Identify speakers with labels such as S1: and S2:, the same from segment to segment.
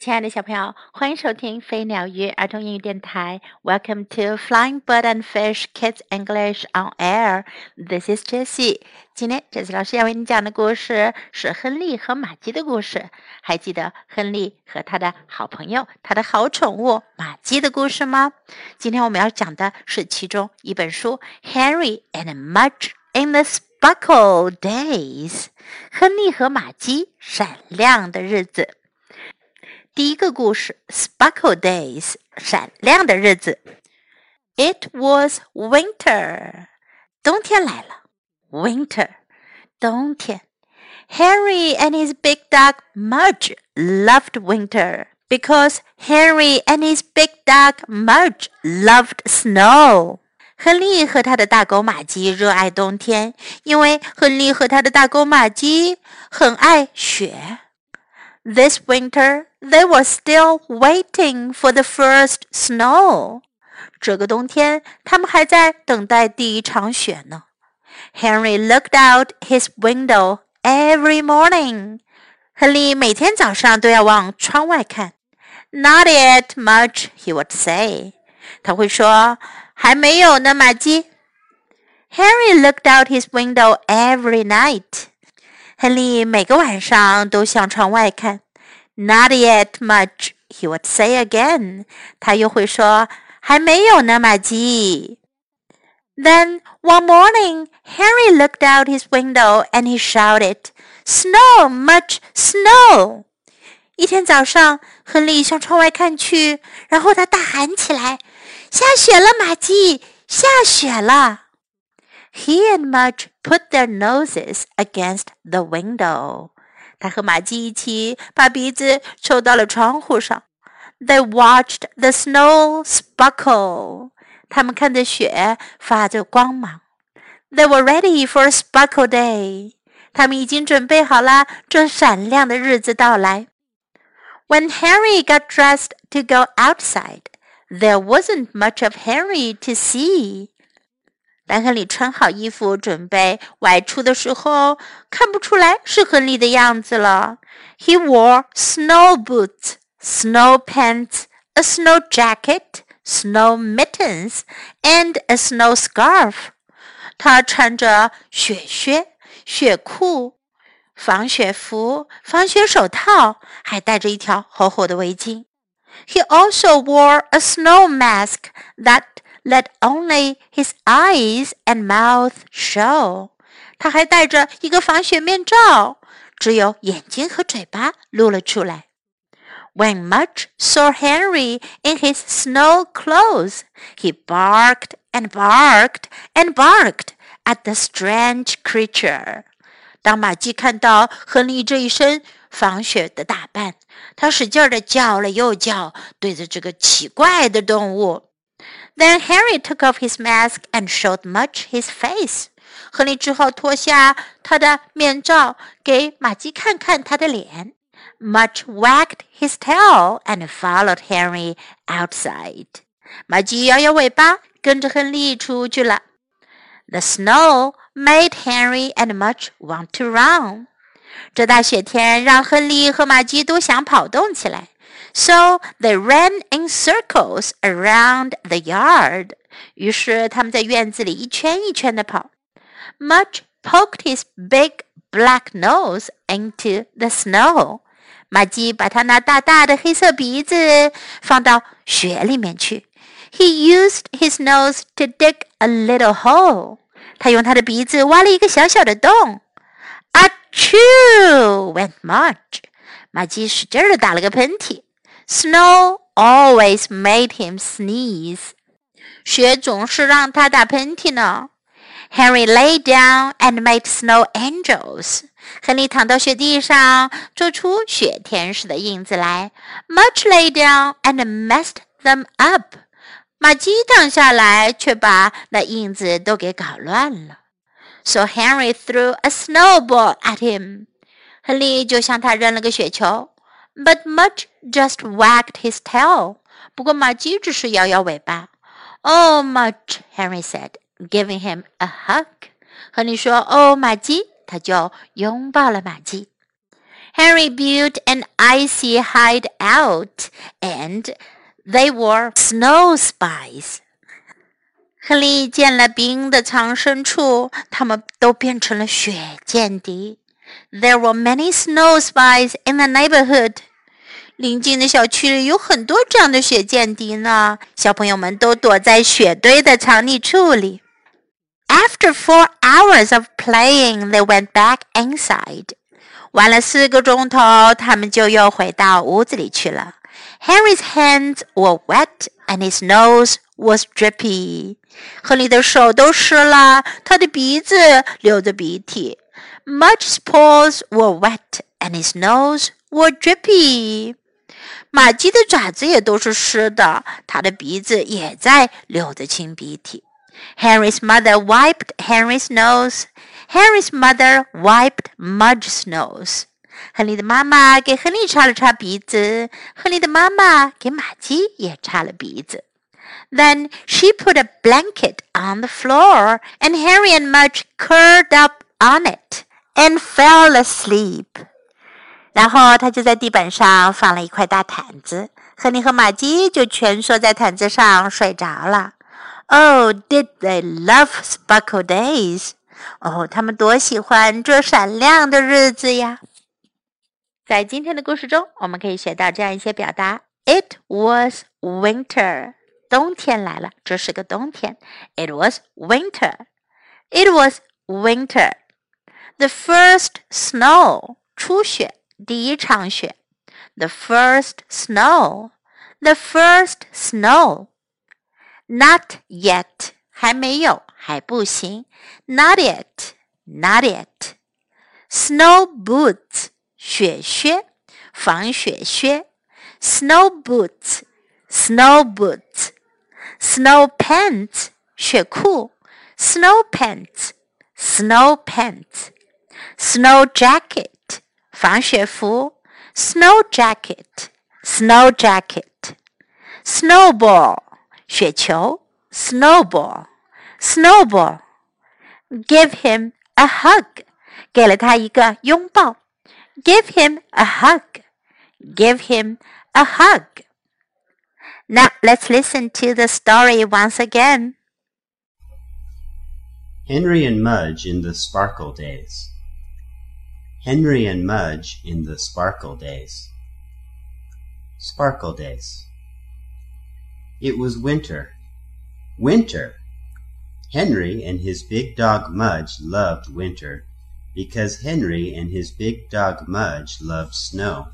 S1: 亲爱的小朋友，欢迎收听飞鸟鱼儿童英语电台。Welcome to Flying Bird and Fish Kids English on Air. This is Jessie. 今天，Jessie 老师要为你讲的故事是亨利和玛姬的故事。还记得亨利和他的好朋友、他的好宠物玛姬的故事吗？今天我们要讲的是其中一本书《Henry and Mudge in the Sparkle Days》。亨利和玛姬闪亮的日子。第一个故事，Sparkle Days，闪亮的日子。It was winter，冬天来了。Winter，冬天。Henry and his big dog Mudge loved winter because Henry and his big dog Mudge loved snow. 亨利和他的大狗玛吉热爱冬天，因为亨利和他的大狗玛吉很爱雪。This winter, they were still waiting for the first snow。这个冬天，他们还在等待第一场雪呢。Henry looked out his window every morning. morning。亨利每天早上都要往窗外看。Not yet Mudge, he would say。他会说：“还没有呢，玛姬。” Henry looked out his window every night. night。亨利每个晚上都向窗外看。not yet Mudge, he would say again. 他又会说还没有呢，玛姬。Then one morning, Henry looked out his window and he shouted, "Snow, Mudge snow!" 一天早上，亨利向窗外看去，然后他大喊起来：“下雪了，玛姬，下雪了！” He and Mudge put their noses against the window. 他和玛姬一起把鼻子凑到了窗户上。They watched the snow sparkle。他们看着雪发着光芒。They were ready for sparkle day。他们已经准备好了，这闪亮的日子到来。When Henry got dressed to go outside, there wasn't much of Henry to see. 兰亨利穿好衣服，准备外出的时候，看不出来是亨利的样子了。He wore snow boots, snow pants, a snow jacket, snow mittens, and a snow scarf. 他穿着雪靴、雪裤、防雪服、防雪手套，还戴着一条厚厚的围巾。He also wore a snow mask that let only his eyes and mouth show. 他还戴着一个防雪面罩，只有眼睛和嘴巴露了出来。When Mudge saw Henry in his snow clothes, he barked and barked and barked at the strange creature. 当玛姬看到亨利这一身防雪的打扮，他使劲的叫了又叫，对着这个奇怪的动物。Then Henry took off his mask and showed Mudge his face. 亨利之后脱下他的面罩，给玛姬看看他的脸。Mudge wagged his tail and followed Henry outside. 马吉摇摇尾巴跟着亨利出去了。The snow made Henry and Mudge want to run. 这大雪天让亨利和马吉都想跑动起来。so they ran in circles around the yard. 于是他们在院子里一圈一圈的跑。Mudge poked his big black nose into the snow. 马基把他那大大的黑色鼻子放到雪里面去。He used his nose to dig a little hole. 他用他的鼻子挖了一个小小的洞。Achoo! went Mudge. 马基使劲的打了个喷嚏。Snow always made him sneeze. 雪总是让他打喷嚏呢。Henry lay down and made snow angels. 亨利躺到雪地上，做出雪天使的印子来。Mudge lay down and messed them up. 马基躺下来，却把那印子都给搞乱了。So Henry threw a snowball at him. 亨利就向他扔了个雪球。but Mudge just wagged his tail. 不过马鸡只是摇摇尾巴。Oh, Mudge, Henry said, giving him a hug. 亨利说：“Oh，马鸡！”他就拥抱了马鸡。Henry built an icy hideout, and they were snow spies. 亨利建了冰的藏身处，他们都变成了雪间谍。there were many snow spies in the neighborhood. 邻近的小区里有很多这样的雪间谍呢。小朋友们都躲在雪堆的藏匿处里。After four hours of playing, they went back inside. 玩了四个钟头，他们就又回到屋子里去了。Henry's hands were wet and his nose was drippy. 亨利的手都湿了，他的鼻子流着鼻涕。Mudge's paws were wet and his nose was drippy. 马鸡的爪子也都是湿的，它的鼻子也在流着清鼻涕。Henry's mother wiped Henry's nose. Henry's mother wiped Mudge's nose. 亨利的妈妈给亨利擦了擦鼻子，亨利的妈妈给马鸡也擦了鼻子。Then she put a blanket on the floor, and Henry and Mudge curled up on it. And fell asleep. 然后他就在地板上放了一块大毯子，亨利和玛姬就蜷缩在毯子上睡着了。Oh, did they love sparkle days? 哦，他们多喜欢这闪亮的日子呀！在今天的故事中，我们可以学到这样一些表达：It was winter，冬天来了，这是个冬天。It was winter. It was winter. The first snow，初雪，第一场雪。The first snow, the first snow. Not yet，还没有，还不行。Not boots yet。Snow boots，雪靴，防雪靴。Snow boots，snow boots。Snow pants，雪裤。Snow pants，snow pants。snow jacket. 防雪服 snow jacket. Snow jacket. Snowball. 雪球。Snowball. Snowball. Give him a hug. 给了他一个拥抱。Give him a hug. Give him a hug. Now let's listen to the story once again.
S2: Henry and Mudge in the Sparkle Days. Henry and Mudge in the Sparkle Days. Sparkle Days. It was winter. Winter! Henry and his big dog Mudge loved winter because Henry and his big dog Mudge loved snow.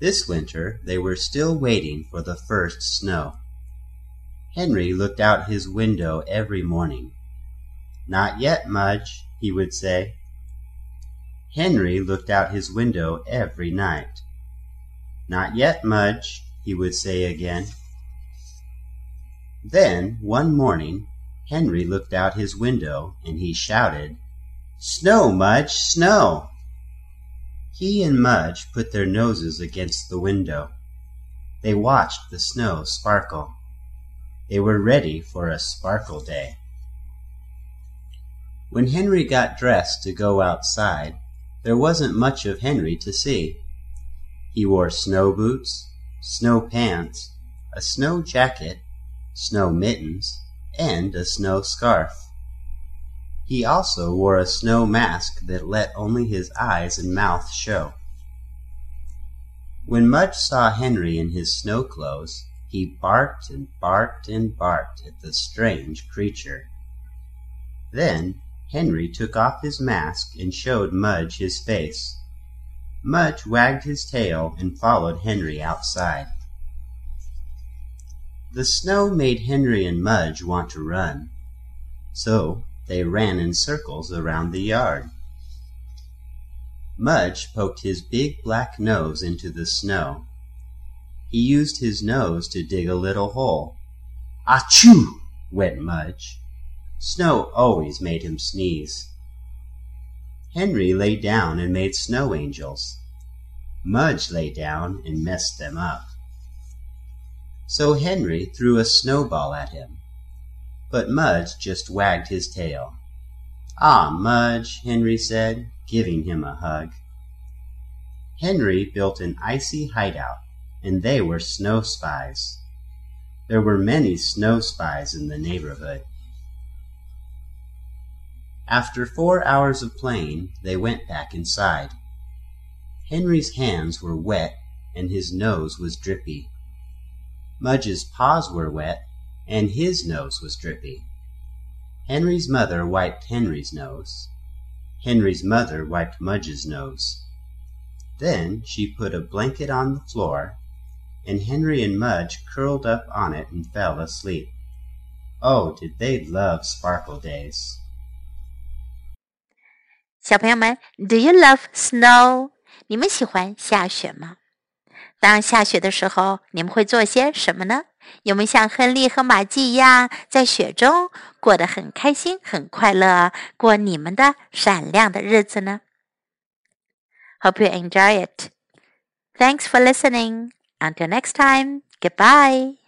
S2: This winter they were still waiting for the first snow. Henry looked out his window every morning. Not yet, Mudge, he would say. Henry looked out his window every night. Not yet, Mudge, he would say again. Then, one morning, Henry looked out his window and he shouted, Snow, Mudge, snow! He and Mudge put their noses against the window. They watched the snow sparkle. They were ready for a sparkle day. When Henry got dressed to go outside, there wasn't much of Henry to see. He wore snow boots, snow pants, a snow jacket, snow mittens, and a snow scarf. He also wore a snow mask that let only his eyes and mouth show. When Mudge saw Henry in his snow clothes, he barked and barked and barked at the strange creature. Then Henry took off his mask and showed Mudge his face. Mudge wagged his tail and followed Henry outside. The snow made Henry and Mudge want to run, so they ran in circles around the yard. Mudge poked his big black nose into the snow. He used his nose to dig a little hole. Achoo! went Mudge. Snow always made him sneeze. Henry lay down and made snow angels. Mudge lay down and messed them up. So Henry threw a snowball at him. But Mudge just wagged his tail. Ah, Mudge, Henry said, giving him a hug. Henry built an icy hideout, and they were snow spies. There were many snow spies in the neighborhood. After four hours of playing, they went back inside. Henry's hands were wet and his nose was drippy. Mudge's paws were wet and his nose was drippy. Henry's mother wiped Henry's nose. Henry's mother wiped Mudge's nose. Then she put a blanket on the floor, and Henry and Mudge curled up on it and fell asleep. Oh, did they love sparkle days!
S1: 小朋友们，Do you love snow？你们喜欢下雪吗？当下雪的时候，你们会做些什么呢？有没有像亨利和玛吉一样，在雪中过得很开心、很快乐，过你们的闪亮的日子呢？Hope you enjoy it. Thanks for listening. Until next time. Goodbye.